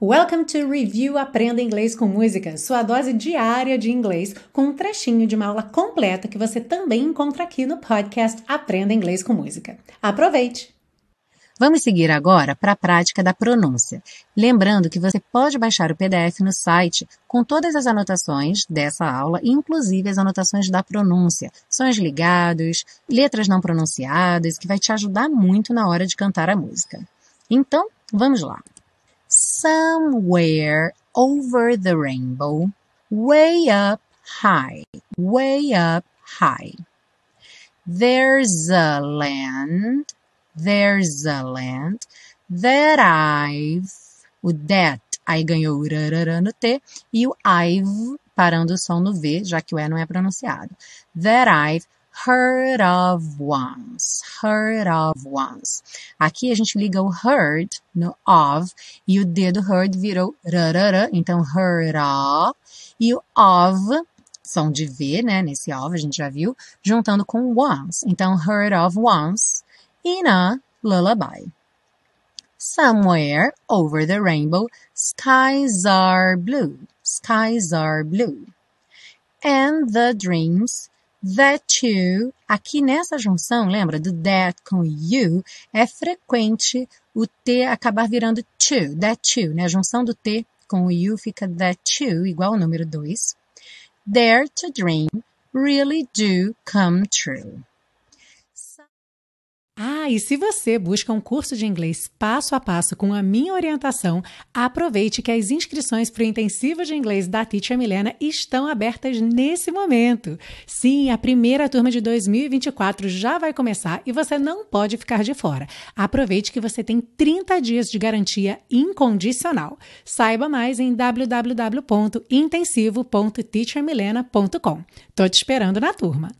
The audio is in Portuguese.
Welcome to Review Aprenda Inglês com Música, sua dose diária de inglês, com um trechinho de uma aula completa que você também encontra aqui no podcast Aprenda Inglês com Música. Aproveite! Vamos seguir agora para a prática da pronúncia. Lembrando que você pode baixar o PDF no site com todas as anotações dessa aula, inclusive as anotações da pronúncia, sons ligados, letras não pronunciadas, que vai te ajudar muito na hora de cantar a música. Então, vamos lá. Somewhere over the rainbow, way up high, way up high. There's a land, there's a land that I've, o that, aí ganhou o no T, e o I've parando o som no V, já que o E não é pronunciado. That I've heard of once, heard of once. Aqui a gente liga o heard no of e o D do heard virou rarara, então heard of, e o of, som de V, né, nesse of a gente já viu, juntando com once. Então heard of once in a lullaby. Somewhere over the rainbow, skies are blue, skies are blue. And the dreams That you, aqui nessa junção, lembra do that com you, é frequente o T acabar virando to, that you, né? A junção do T com o you fica that you, igual ao número 2. Dare to dream really do come true. Ah, e se você busca um curso de inglês passo a passo com a minha orientação, aproveite que as inscrições para o intensivo de inglês da Teacher Milena estão abertas nesse momento. Sim, a primeira turma de 2024 já vai começar e você não pode ficar de fora. Aproveite que você tem 30 dias de garantia incondicional. Saiba mais em www.intensivo.teachermilena.com. Tô te esperando na turma.